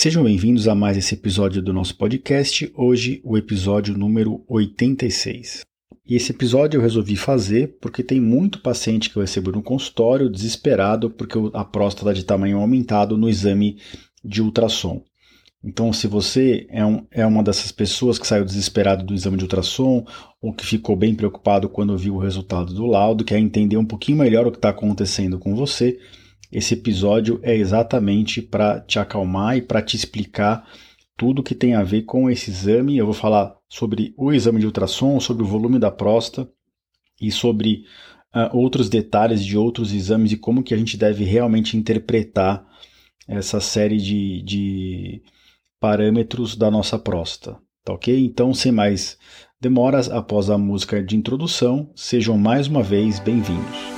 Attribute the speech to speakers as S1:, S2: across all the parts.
S1: Sejam bem-vindos a mais esse episódio do nosso podcast, hoje o episódio número 86. E esse episódio eu resolvi fazer porque tem muito paciente que eu recebo no consultório desesperado porque a próstata de tamanho aumentado no exame de ultrassom. Então, se você é, um, é uma dessas pessoas que saiu desesperado do exame de ultrassom ou que ficou bem preocupado quando viu o resultado do laudo, quer entender um pouquinho melhor o que está acontecendo com você, esse episódio é exatamente para te acalmar e para te explicar tudo que tem a ver com esse exame. Eu vou falar sobre o exame de ultrassom, sobre o volume da próstata e sobre uh, outros detalhes de outros exames e como que a gente deve realmente interpretar essa série de, de parâmetros da nossa próstata. Tá ok? Então, sem mais demoras, após a música de introdução, sejam mais uma vez bem-vindos.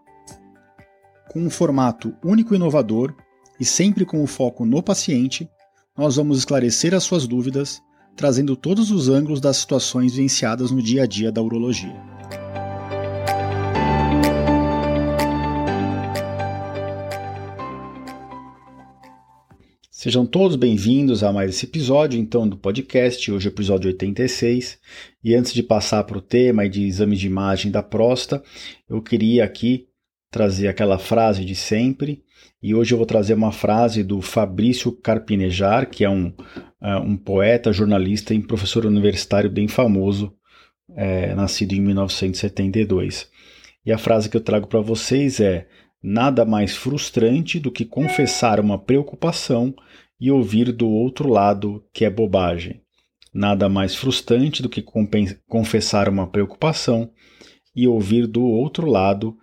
S1: com um formato único e inovador e sempre com o foco no paciente, nós vamos esclarecer as suas dúvidas, trazendo todos os ângulos das situações vivenciadas no dia a dia da urologia. Sejam todos bem-vindos a mais esse episódio, então, do podcast, hoje é o episódio 86. E antes de passar para o tema de exames de imagem da próstata, eu queria aqui trazer aquela frase de sempre, e hoje eu vou trazer uma frase do Fabrício Carpinejar, que é um, uh, um poeta, jornalista e professor universitário bem famoso, é, nascido em 1972. E a frase que eu trago para vocês é: Nada mais frustrante do que confessar uma preocupação e ouvir do outro lado que é bobagem. Nada mais frustrante do que confessar uma preocupação e ouvir do outro lado que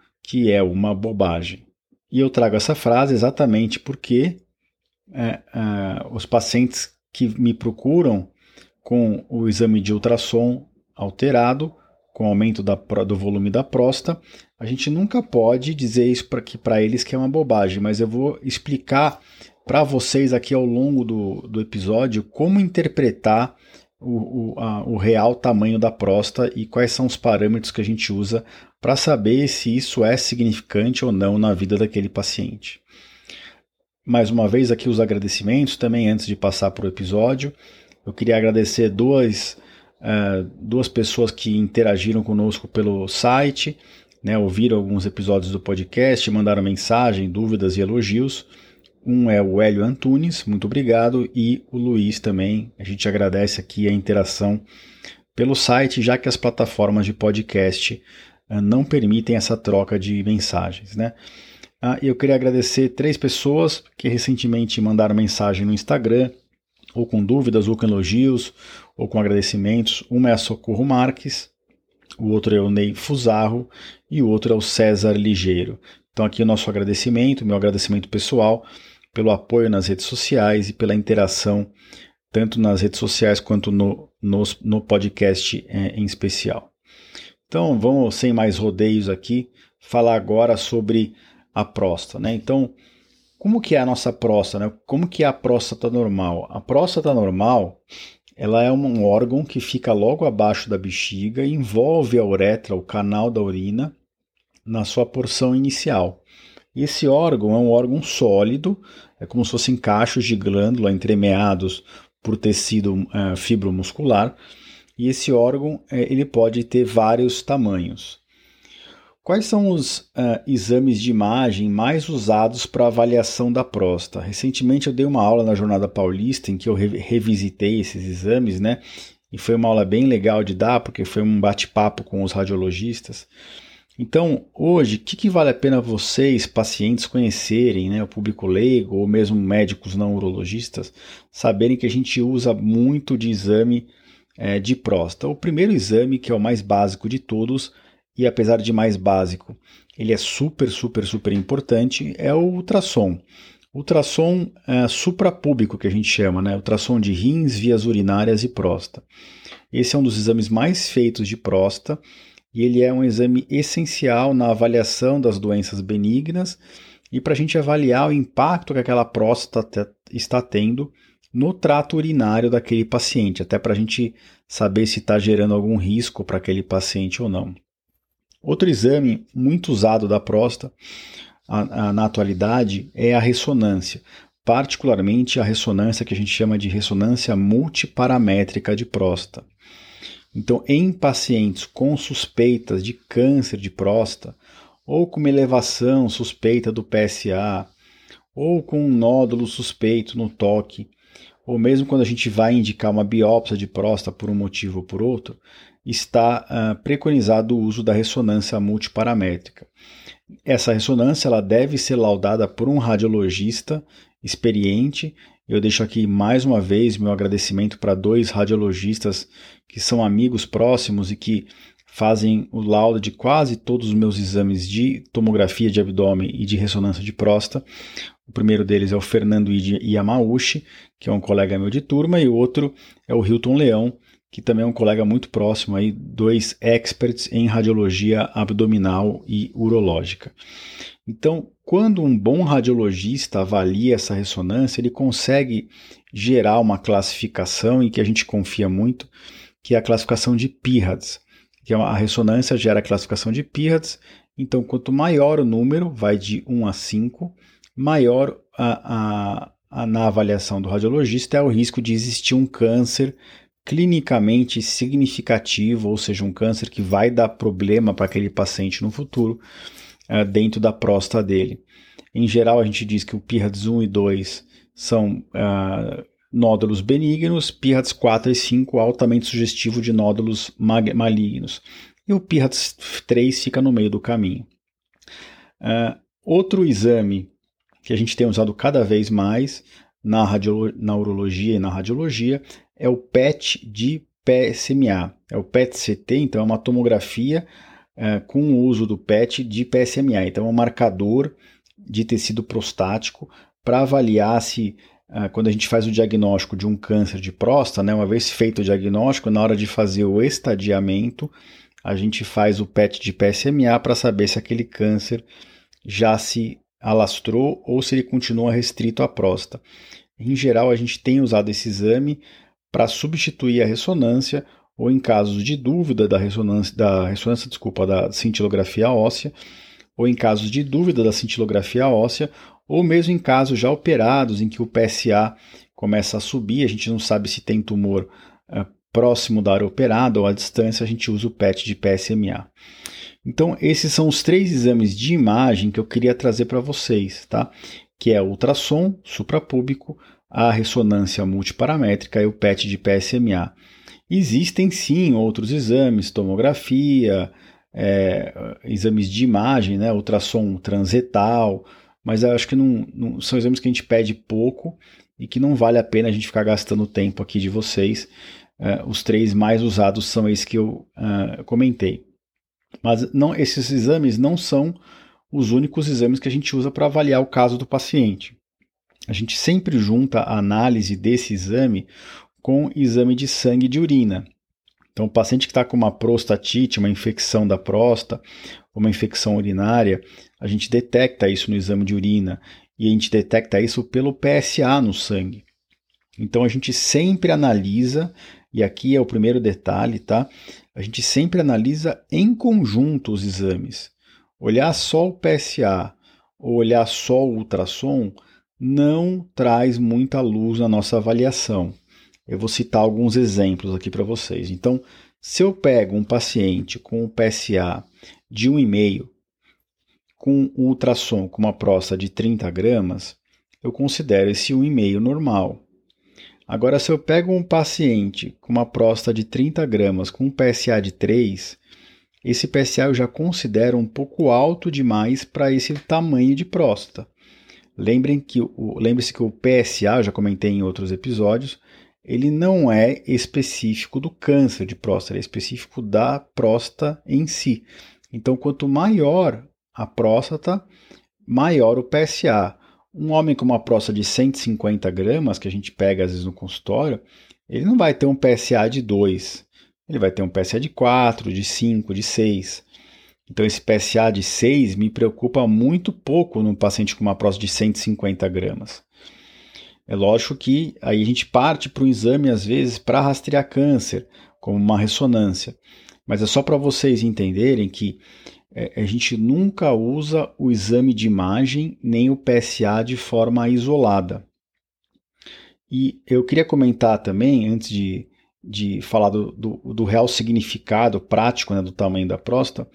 S1: é uma bobagem. E eu trago essa frase exatamente porque é, é, os pacientes que me procuram com o exame de ultrassom alterado, com aumento da, do volume da próstata, a gente nunca pode dizer isso para eles que é uma bobagem, mas eu vou explicar para vocês aqui ao longo do, do episódio como interpretar o, o, a, o real tamanho da próstata e quais são os parâmetros que a gente usa para saber se isso é significante ou não na vida daquele paciente. Mais uma vez aqui os agradecimentos também antes de passar para o episódio. Eu queria agradecer duas, uh, duas pessoas que interagiram conosco pelo site, né, ouviram alguns episódios do podcast, mandaram mensagem, dúvidas e elogios. Um é o Hélio Antunes, muito obrigado, e o Luiz também. A gente agradece aqui a interação pelo site, já que as plataformas de podcast não permitem essa troca de mensagens, né? Ah, eu queria agradecer três pessoas que recentemente mandaram mensagem no Instagram, ou com dúvidas, ou com elogios, ou com agradecimentos. Uma é a Socorro Marques, o outro é o Ney Fusarro e o outro é o César Ligeiro. Então aqui o nosso agradecimento, meu agradecimento pessoal pelo apoio nas redes sociais e pela interação tanto nas redes sociais quanto no, no, no podcast é, em especial. Então vamos sem mais rodeios aqui falar agora sobre a próstata, né? Então como que é a nossa próstata, né? Como que é a próstata normal? A próstata normal ela é um órgão que fica logo abaixo da bexiga e envolve a uretra, o canal da urina, na sua porção inicial. Esse órgão é um órgão sólido, é como se fossem cachos de glândula entremeados por tecido uh, fibromuscular, e esse órgão uh, ele pode ter vários tamanhos. Quais são os uh, exames de imagem mais usados para avaliação da próstata? Recentemente eu dei uma aula na Jornada Paulista em que eu re revisitei esses exames, né? E foi uma aula bem legal de dar, porque foi um bate-papo com os radiologistas. Então, hoje, o que, que, vale a pena vocês, pacientes, conhecerem, né, o público leigo ou mesmo médicos não urologistas, saberem que a gente usa muito de exame é, de próstata? O primeiro exame, que é o mais básico de todos, e apesar de mais básico, ele é super, super, super importante, é o ultrassom. Ultrassom é, suprapúbico, que a gente chama, né? Ultrassom de rins, vias urinárias e próstata. Esse é um dos exames mais feitos de próstata e ele é um exame essencial na avaliação das doenças benignas e para a gente avaliar o impacto que aquela próstata está tendo no trato urinário daquele paciente, até para a gente saber se está gerando algum risco para aquele paciente ou não. Outro exame muito usado da próstata a, a, na atualidade é a ressonância, particularmente a ressonância que a gente chama de ressonância multiparamétrica de próstata. Então, em pacientes com suspeitas de câncer de próstata, ou com uma elevação suspeita do PSA, ou com um nódulo suspeito no toque, ou mesmo quando a gente vai indicar uma biópsia de próstata por um motivo ou por outro, está uh, preconizado o uso da ressonância multiparamétrica. Essa ressonância ela deve ser laudada por um radiologista experiente eu deixo aqui mais uma vez meu agradecimento para dois radiologistas que são amigos próximos e que fazem o laudo de quase todos os meus exames de tomografia de abdômen e de ressonância de próstata. O primeiro deles é o Fernando Yamauchi, que é um colega meu de turma, e o outro é o Hilton Leão, que também é um colega muito próximo aí, dois experts em radiologia abdominal e urológica. Então, quando um bom radiologista avalia essa ressonância, ele consegue gerar uma classificação em que a gente confia muito, que é a classificação de PIRADS, que é a ressonância gera a classificação de PIRADS. Então, quanto maior o número, vai de 1 a 5, maior a, a, a, na avaliação do radiologista é o risco de existir um câncer clinicamente significativo, ou seja, um câncer que vai dar problema para aquele paciente no futuro uh, dentro da próstata dele. Em geral, a gente diz que o PIRADS 1 e 2 são uh, nódulos benignos, PIRADS 4 e 5 altamente sugestivo de nódulos malignos. E o PIRADS 3 fica no meio do caminho. Uh, outro exame que a gente tem usado cada vez mais na, na urologia e na radiologia é o PET de PSMA. É o PET-CT, então é uma tomografia uh, com o uso do PET de PSMA. Então é um marcador de tecido prostático para avaliar se quando a gente faz o diagnóstico de um câncer de próstata, né, uma vez feito o diagnóstico, na hora de fazer o estadiamento, a gente faz o PET de PSMA para saber se aquele câncer já se alastrou ou se ele continua restrito à próstata. Em geral, a gente tem usado esse exame para substituir a ressonância ou em casos de dúvida da ressonância, da ressonância, desculpa, da cintilografia óssea, ou em casos de dúvida da cintilografia óssea, ou mesmo em casos já operados em que o PSA começa a subir, a gente não sabe se tem tumor é, próximo da área operada ou à distância, a gente usa o PET de PSMA. Então, esses são os três exames de imagem que eu queria trazer para vocês, tá? Que é o ultrassom suprapúbico, a ressonância multiparamétrica e o PET de PSMA. Existem sim outros exames, tomografia, é, exames de imagem, né, ultrassom transetal, mas eu acho que não, não, são exames que a gente pede pouco e que não vale a pena a gente ficar gastando tempo aqui de vocês. É, os três mais usados são esses que eu uh, comentei. Mas não, esses exames não são os únicos exames que a gente usa para avaliar o caso do paciente. A gente sempre junta a análise desse exame com exame de sangue e de urina. Então, o paciente que está com uma prostatite, uma infecção da próstata, uma infecção urinária, a gente detecta isso no exame de urina e a gente detecta isso pelo PSA no sangue. Então, a gente sempre analisa, e aqui é o primeiro detalhe, tá? A gente sempre analisa em conjunto os exames. Olhar só o PSA ou olhar só o ultrassom não traz muita luz na nossa avaliação. Eu vou citar alguns exemplos aqui para vocês. Então, se eu pego um paciente com o PSA de 1,5 com ultrassom com uma próstata de 30 gramas, eu considero esse 1,5 normal. Agora, se eu pego um paciente com uma próstata de 30 gramas com um PSA de 3, esse PSA eu já considero um pouco alto demais para esse tamanho de próstata. Lembrem que o, lembre-se que o PSA, já comentei em outros episódios, ele não é específico do câncer de próstata, ele é específico da próstata em si. Então, quanto maior a próstata, maior o PSA. Um homem com uma próstata de 150 gramas, que a gente pega às vezes no consultório, ele não vai ter um PSA de 2, ele vai ter um PSA de 4, de 5, de 6. Então, esse PSA de 6 me preocupa muito pouco num paciente com uma próstata de 150 gramas. É lógico que aí a gente parte para o exame, às vezes, para rastrear câncer, como uma ressonância. Mas é só para vocês entenderem que a gente nunca usa o exame de imagem nem o PSA de forma isolada. E eu queria comentar também, antes de, de falar do, do, do real significado prático né, do tamanho da próstata,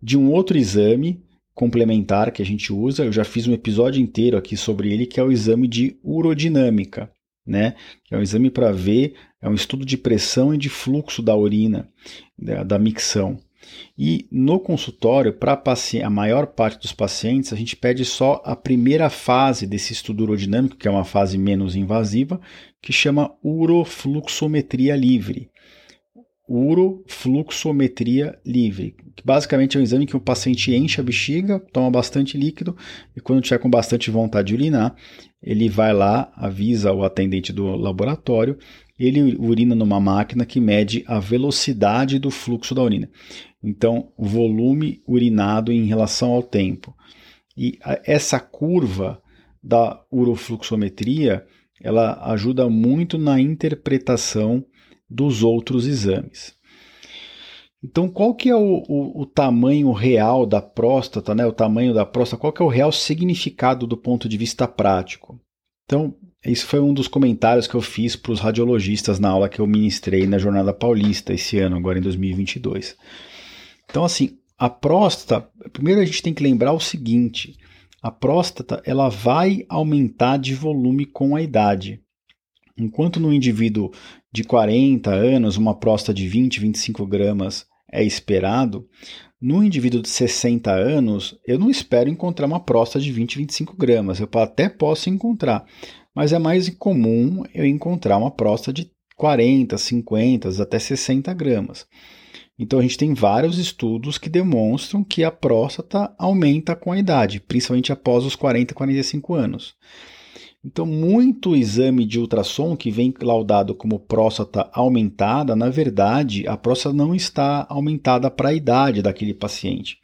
S1: de um outro exame complementar que a gente usa. Eu já fiz um episódio inteiro aqui sobre ele, que é o exame de urodinâmica, né? É um exame para ver, é um estudo de pressão e de fluxo da urina, da, da micção. E no consultório, para a maior parte dos pacientes, a gente pede só a primeira fase desse estudo urodinâmico, que é uma fase menos invasiva, que chama urofluxometria livre. Urofluxometria livre, que basicamente é um exame que o paciente enche a bexiga, toma bastante líquido e quando tiver com bastante vontade de urinar, ele vai lá, avisa o atendente do laboratório, ele urina numa máquina que mede a velocidade do fluxo da urina. Então, volume urinado em relação ao tempo. E essa curva da urofluxometria, ela ajuda muito na interpretação dos outros exames. Então, qual que é o, o, o, tamanho real da próstata, né? O tamanho da próstata, qual que é o real significado do ponto de vista prático? Então, isso foi um dos comentários que eu fiz para os radiologistas na aula que eu ministrei na Jornada Paulista esse ano, agora em 2022. Então, assim, a próstata, primeiro a gente tem que lembrar o seguinte: a próstata ela vai aumentar de volume com a idade. Enquanto no indivíduo de 40 anos, uma próstata de 20, 25 gramas é esperado, no indivíduo de 60 anos, eu não espero encontrar uma próstata de 20, 25 gramas. Eu até posso encontrar, mas é mais comum eu encontrar uma próstata de 40, 50, até 60 gramas. Então a gente tem vários estudos que demonstram que a próstata aumenta com a idade, principalmente após os 40, 45 anos. Então, muito exame de ultrassom que vem laudado como próstata aumentada, na verdade, a próstata não está aumentada para a idade daquele paciente.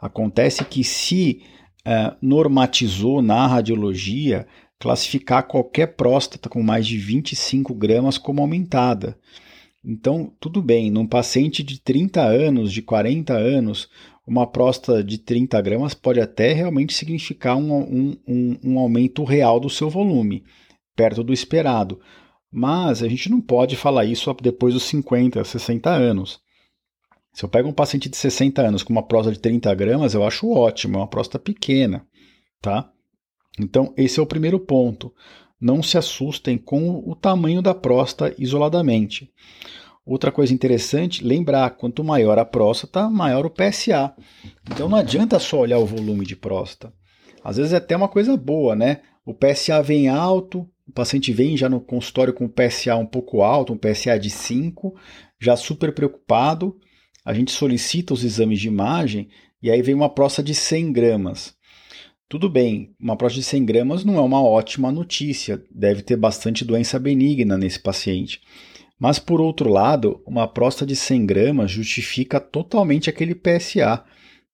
S1: Acontece que se eh, normatizou na radiologia classificar qualquer próstata com mais de 25 gramas como aumentada. Então, tudo bem, num paciente de 30 anos, de 40 anos, uma próstata de 30 gramas pode até realmente significar um, um, um, um aumento real do seu volume, perto do esperado. Mas a gente não pode falar isso depois dos 50, 60 anos. Se eu pego um paciente de 60 anos com uma próstata de 30 gramas, eu acho ótimo, é uma próstata pequena, tá? Então, esse é o primeiro ponto não se assustem com o tamanho da próstata isoladamente. Outra coisa interessante, lembrar, quanto maior a próstata, maior o PSA. Então não adianta só olhar o volume de próstata. Às vezes é até uma coisa boa, né? O PSA vem alto, o paciente vem já no consultório com o PSA um pouco alto, um PSA de 5, já super preocupado. A gente solicita os exames de imagem e aí vem uma próstata de 100 gramas. Tudo bem, uma próstata de 100 gramas não é uma ótima notícia, deve ter bastante doença benigna nesse paciente. Mas, por outro lado, uma próstata de 100 gramas justifica totalmente aquele PSA.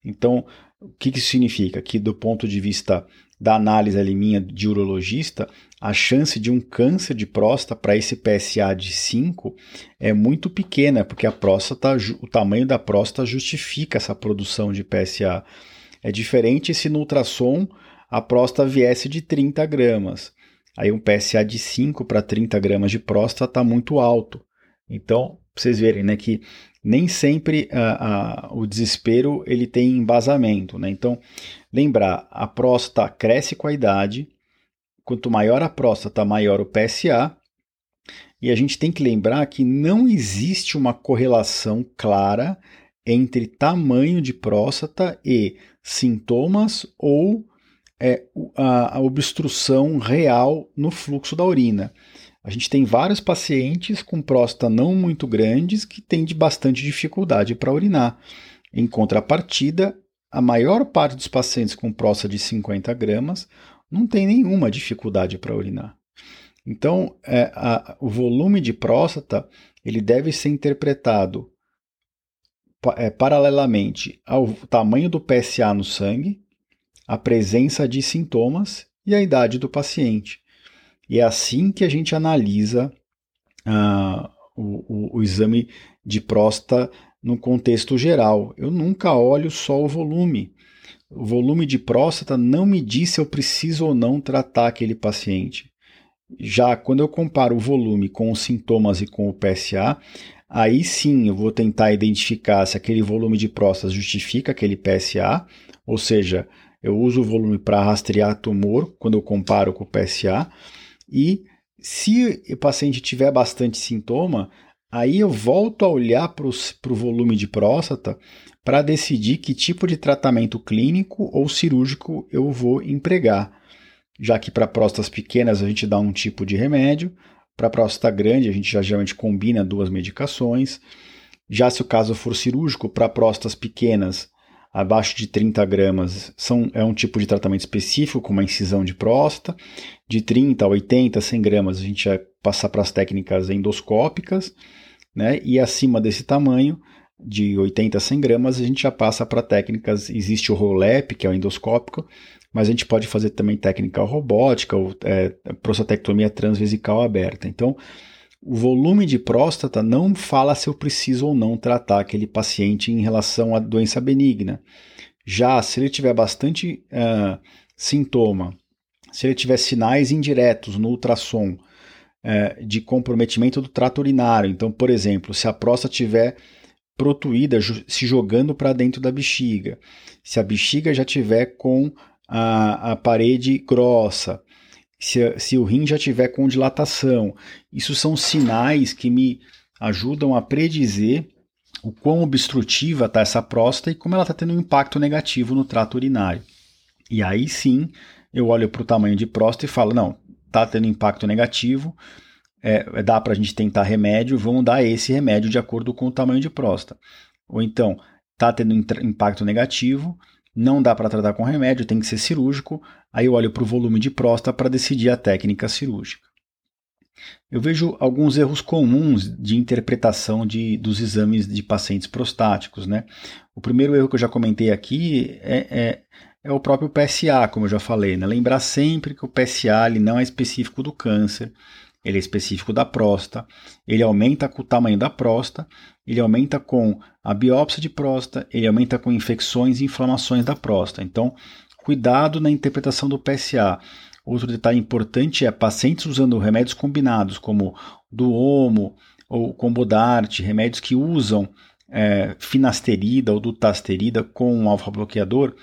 S1: Então, o que isso significa? Que, do ponto de vista da análise ali minha de urologista, a chance de um câncer de próstata para esse PSA de 5 é muito pequena, porque a próstata, o tamanho da próstata justifica essa produção de PSA. É diferente se no ultrassom a próstata viesse de 30 gramas. Aí um PSA de 5 para 30 gramas de próstata está muito alto. Então, vocês verem né, que nem sempre o desespero ele tem embasamento. Né? Então, lembrar, a próstata cresce com a idade, quanto maior a próstata, maior o PSA, e a gente tem que lembrar que não existe uma correlação clara entre tamanho de próstata e sintomas ou é, a, a obstrução real no fluxo da urina. A gente tem vários pacientes com próstata não muito grandes que têm de bastante dificuldade para urinar. Em contrapartida, a maior parte dos pacientes com próstata de 50 gramas não tem nenhuma dificuldade para urinar. Então, é, a, o volume de próstata ele deve ser interpretado é, paralelamente ao tamanho do PSA no sangue, a presença de sintomas e a idade do paciente. E é assim que a gente analisa ah, o, o, o exame de próstata no contexto geral. Eu nunca olho só o volume. O volume de próstata não me diz se eu preciso ou não tratar aquele paciente. Já quando eu comparo o volume com os sintomas e com o PSA, aí sim eu vou tentar identificar se aquele volume de próstata justifica aquele PSA, ou seja, eu uso o volume para rastrear tumor quando eu comparo com o PSA, e se o paciente tiver bastante sintoma, aí eu volto a olhar para o volume de próstata para decidir que tipo de tratamento clínico ou cirúrgico eu vou empregar já que para próstatas pequenas a gente dá um tipo de remédio, para próstata grande a gente já geralmente combina duas medicações. Já se o caso for cirúrgico, para próstatas pequenas, abaixo de 30 gramas, são, é um tipo de tratamento específico, com uma incisão de próstata. De 30 a 80, 100 gramas, a gente vai passar para as técnicas endoscópicas, né? e acima desse tamanho, de 80 a 100 gramas, a gente já passa para técnicas, existe o ROLEP, que é o endoscópico, mas a gente pode fazer também técnica robótica ou é, prostatectomia transvesical aberta. Então, o volume de próstata não fala se eu preciso ou não tratar aquele paciente em relação à doença benigna. Já se ele tiver bastante uh, sintoma, se ele tiver sinais indiretos no ultrassom uh, de comprometimento do trato urinário, então, por exemplo, se a próstata tiver protuída se jogando para dentro da bexiga, se a bexiga já tiver com a, a parede grossa, se, se o rim já tiver com dilatação. Isso são sinais que me ajudam a predizer o quão obstrutiva está essa próstata e como ela está tendo um impacto negativo no trato urinário. E aí sim eu olho para o tamanho de próstata e falo: não, está tendo impacto negativo, é, dá para a gente tentar remédio, vamos dar esse remédio de acordo com o tamanho de próstata. Ou então, está tendo impacto negativo, não dá para tratar com remédio, tem que ser cirúrgico. Aí eu olho para o volume de próstata para decidir a técnica cirúrgica. Eu vejo alguns erros comuns de interpretação de, dos exames de pacientes prostáticos. Né? O primeiro erro que eu já comentei aqui é, é, é o próprio PSA, como eu já falei. Né? Lembrar sempre que o PSA ele não é específico do câncer, ele é específico da próstata, ele aumenta com o tamanho da próstata, ele aumenta com a biópsia de próstata, ele aumenta com infecções e inflamações da próstata. Então, cuidado na interpretação do PSA. Outro detalhe importante é pacientes usando remédios combinados, como Duomo ou Combodart, remédios que usam é, finasterida ou dutasterida com um alfa-bloqueador,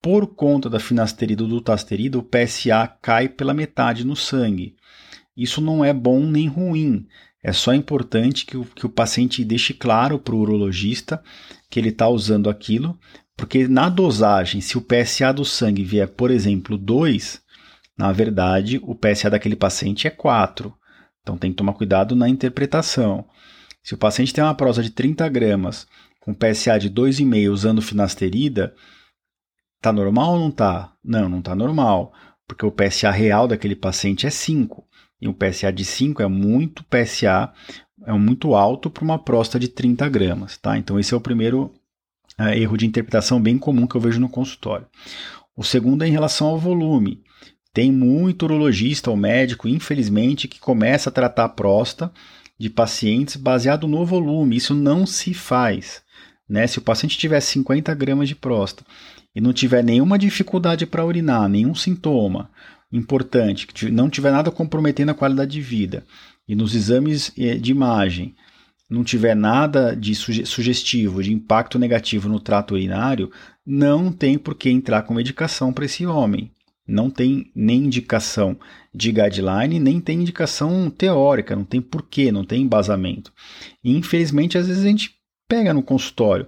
S1: por conta da finasterida ou dutasterida, o PSA cai pela metade no sangue. Isso não é bom nem ruim. É só importante que o, que o paciente deixe claro para o urologista que ele está usando aquilo, porque na dosagem, se o PSA do sangue vier, por exemplo, 2, na verdade o PSA daquele paciente é 4. Então tem que tomar cuidado na interpretação. Se o paciente tem uma prosa de 30 gramas com PSA de 2,5 usando finasterida, tá normal ou não tá? Não, não tá normal, porque o PSA real daquele paciente é 5 e um PSA de 5 é muito PSA, é muito alto para uma próstata de 30 gramas, tá? Então esse é o primeiro é, erro de interpretação bem comum que eu vejo no consultório. O segundo é em relação ao volume. Tem muito urologista ou médico, infelizmente, que começa a tratar a próstata de pacientes baseado no volume. Isso não se faz. Né? Se o paciente tiver 50 gramas de próstata e não tiver nenhuma dificuldade para urinar, nenhum sintoma, importante, que não tiver nada comprometendo a qualidade de vida, e nos exames eh, de imagem não tiver nada de sugestivo, de impacto negativo no trato urinário, não tem por que entrar com medicação para esse homem. Não tem nem indicação de guideline, nem tem indicação teórica, não tem porquê, não tem embasamento. E, infelizmente, às vezes a gente pega no consultório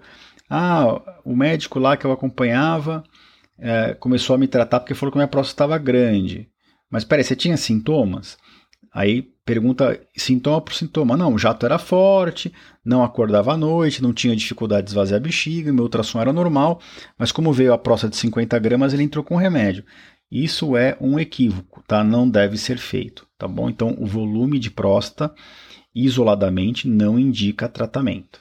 S1: Ah, o médico lá que eu acompanhava é, começou a me tratar porque falou que minha próstata estava grande. Mas peraí, você tinha sintomas? Aí pergunta sintoma por sintoma. Não, o jato era forte, não acordava à noite, não tinha dificuldade de esvaziar a bexiga, meu ultrassom era normal, mas como veio a próstata de 50 gramas, ele entrou com remédio. Isso é um equívoco, tá? Não deve ser feito, tá bom? Então, o volume de próstata isoladamente não indica tratamento.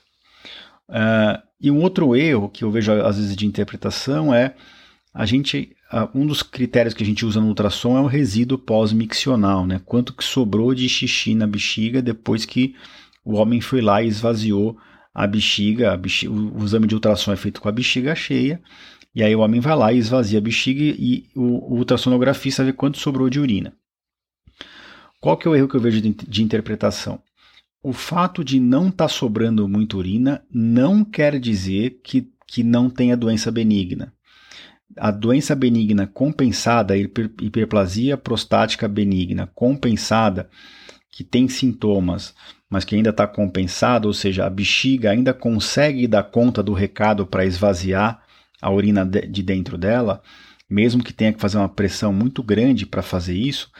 S1: Uh, e um outro erro que eu vejo às vezes de interpretação é a gente um dos critérios que a gente usa no ultrassom é o resíduo pós-miccional, né? Quanto que sobrou de xixi na bexiga depois que o homem foi lá e esvaziou a bexiga, a bexiga o, exame de ultrassom é feito com a bexiga cheia, e aí o homem vai lá e esvazia a bexiga e o, o ultrassonografista vê quanto sobrou de urina. Qual que é o erro que eu vejo de, de interpretação? O fato de não estar tá sobrando muita urina não quer dizer que, que não tenha doença benigna a doença benigna compensada, a hiperplasia prostática benigna compensada, que tem sintomas, mas que ainda está compensada, ou seja, a bexiga ainda consegue dar conta do recado para esvaziar a urina de dentro dela, mesmo que tenha que fazer uma pressão muito grande para fazer isso,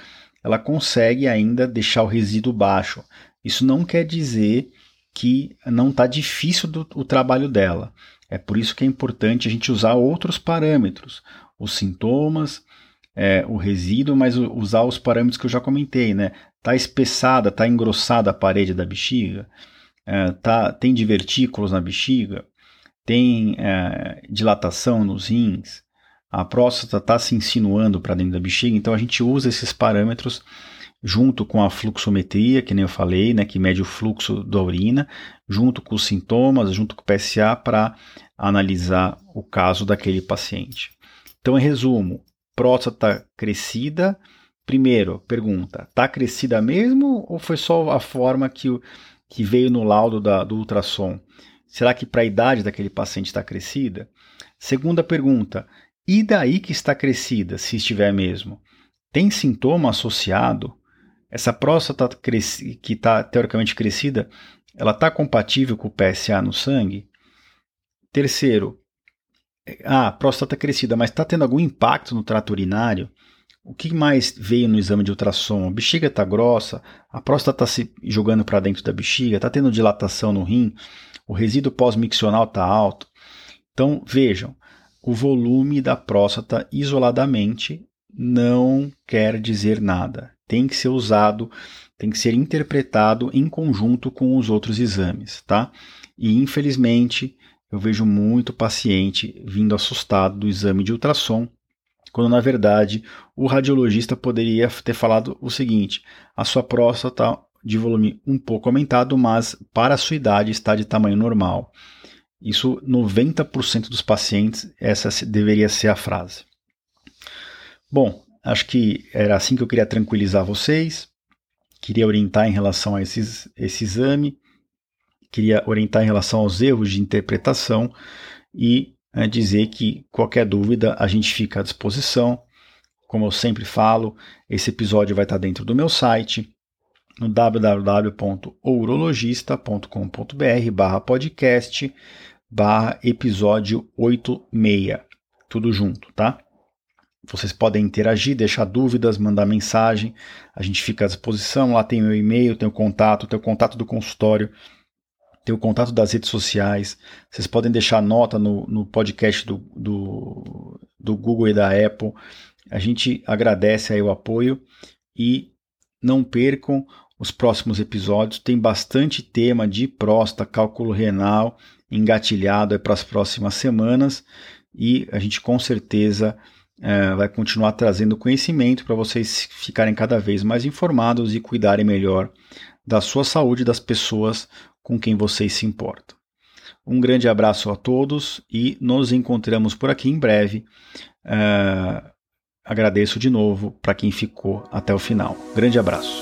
S1: ela consegue ainda deixar o resíduo baixo. Isso não quer dizer que não está difícil do, o trabalho dela. É por isso que é importante a gente usar outros parâmetros, os sintomas, é, o resíduo, mas usar os parâmetros que eu já comentei, né? Tá espessada, tá engrossada a parede da bexiga, é, tá, tem divertículos na bexiga, tem é, dilatação nos rins, a próstata está se insinuando para dentro da bexiga, então a gente usa esses parâmetros junto com a fluxometria, que nem eu falei, né, que mede o fluxo da urina, junto com os sintomas, junto com o PSA, para analisar o caso daquele paciente. Então, em resumo, próstata crescida. Primeiro, pergunta: está crescida mesmo ou foi só a forma que, que veio no laudo da, do ultrassom? Será que para a idade daquele paciente está crescida? Segunda pergunta: e daí que está crescida, se estiver mesmo? Tem sintoma associado? Essa próstata que está teoricamente crescida, ela está compatível com o PSA no sangue? Terceiro, ah, próstata crescida, mas está tendo algum impacto no trato urinário? O que mais veio no exame de ultrassom? A bexiga está grossa, a próstata está se jogando para dentro da bexiga, está tendo dilatação no rim, o resíduo pós-miccional está alto. Então, vejam, o volume da próstata isoladamente não quer dizer nada tem que ser usado, tem que ser interpretado em conjunto com os outros exames, tá? E infelizmente eu vejo muito paciente vindo assustado do exame de ultrassom, quando na verdade o radiologista poderia ter falado o seguinte: a sua próstata de volume um pouco aumentado, mas para a sua idade está de tamanho normal. Isso 90% dos pacientes essa deveria ser a frase. Bom, Acho que era assim que eu queria tranquilizar vocês, queria orientar em relação a esses, esse exame, queria orientar em relação aos erros de interpretação e é, dizer que qualquer dúvida a gente fica à disposição. Como eu sempre falo, esse episódio vai estar dentro do meu site, no www.ourologista.com.br barra podcast barra episódio 86. Tudo junto, tá? Vocês podem interagir, deixar dúvidas, mandar mensagem. A gente fica à disposição. Lá tem meu e-mail, tem o contato, tem o contato do consultório, tem o contato das redes sociais. Vocês podem deixar nota no, no podcast do, do, do Google e da Apple. A gente agradece aí o apoio e não percam os próximos episódios. Tem bastante tema de próstata, cálculo renal engatilhado para as próximas semanas e a gente com certeza é, vai continuar trazendo conhecimento para vocês ficarem cada vez mais informados e cuidarem melhor da sua saúde e das pessoas com quem vocês se importam. Um grande abraço a todos e nos encontramos por aqui em breve. É, agradeço de novo para quem ficou até o final. Grande abraço.